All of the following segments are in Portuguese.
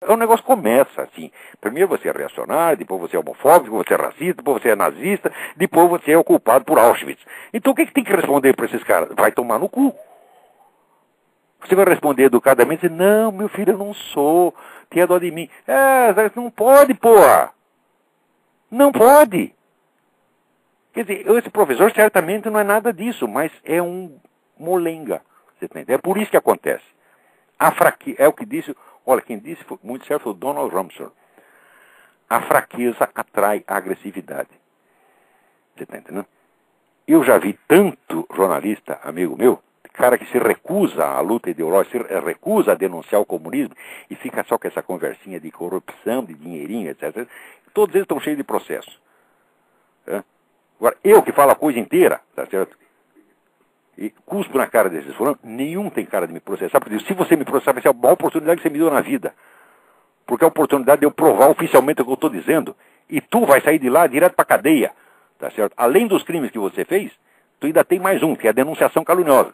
O negócio começa assim. Primeiro você é reacionário, depois você é homofóbico, depois você é racista, depois você é nazista, depois você é o culpado por Auschwitz. Então o que, que tem que responder para esses caras? Vai tomar no cu. Você vai responder educadamente, dizer, não, meu filho, eu não sou, tenha dó de mim. É, não pode, porra. Não pode. Quer dizer, esse professor certamente não é nada disso, mas é um molenga. Você entende? É por isso que acontece. A fraque... É o que disse, olha, quem disse foi muito certo foi o Donald Rumsfeld. A fraqueza atrai a agressividade. Você está entendendo? Eu já vi tanto jornalista, amigo meu, cara que se recusa à luta ideológica, se recusa a denunciar o comunismo e fica só com essa conversinha de corrupção, de dinheirinho, etc. Todos eles estão cheios de processo. Agora, eu que falo a coisa inteira, tá certo? E cuspo na cara desses fulanos, nenhum tem cara de me processar, porque se você me processar, vai ser a maior oportunidade que você me deu na vida. Porque é a oportunidade de eu provar oficialmente o que eu estou dizendo. E tu vai sair de lá direto para cadeia. Tá certo? Além dos crimes que você fez, tu ainda tem mais um, que é a denunciação caluniosa.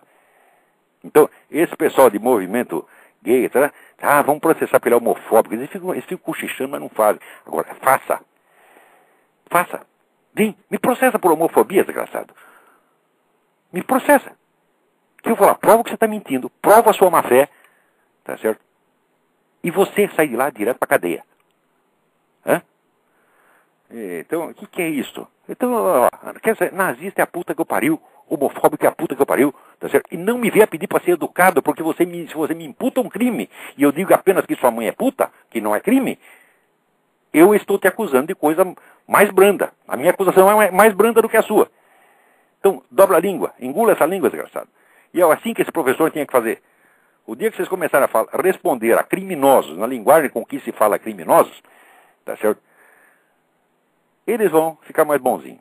Então, esse pessoal de movimento gay, tá, ah, vamos processar pelo homofóbico. Eles ficam, eles ficam cochichando, mas não fazem. Agora, faça. Faça. Vem, me processa por homofobia, desgraçado. Me processa. Que eu lá, prova que você está mentindo, prova a sua má fé, tá certo? E você sai de lá direto para cadeia. Hã? Então, o que, que, é isso? Então, ó, quer dizer, nazista é a puta que eu pariu homofóbico é a puta que eu pariu, tá certo? E não me venha pedir para ser educado, porque você me, se você me imputa um crime, e eu digo apenas que sua mãe é puta, que não é crime, eu estou te acusando de coisa mais branda. A minha acusação é mais branda do que a sua. Então, dobra a língua, engula essa língua, desgraçado. E é assim que esse professor tinha que fazer. O dia que vocês começarem a falar, responder a criminosos, na linguagem com que se fala criminosos, tá certo? Eles vão ficar mais bonzinhos.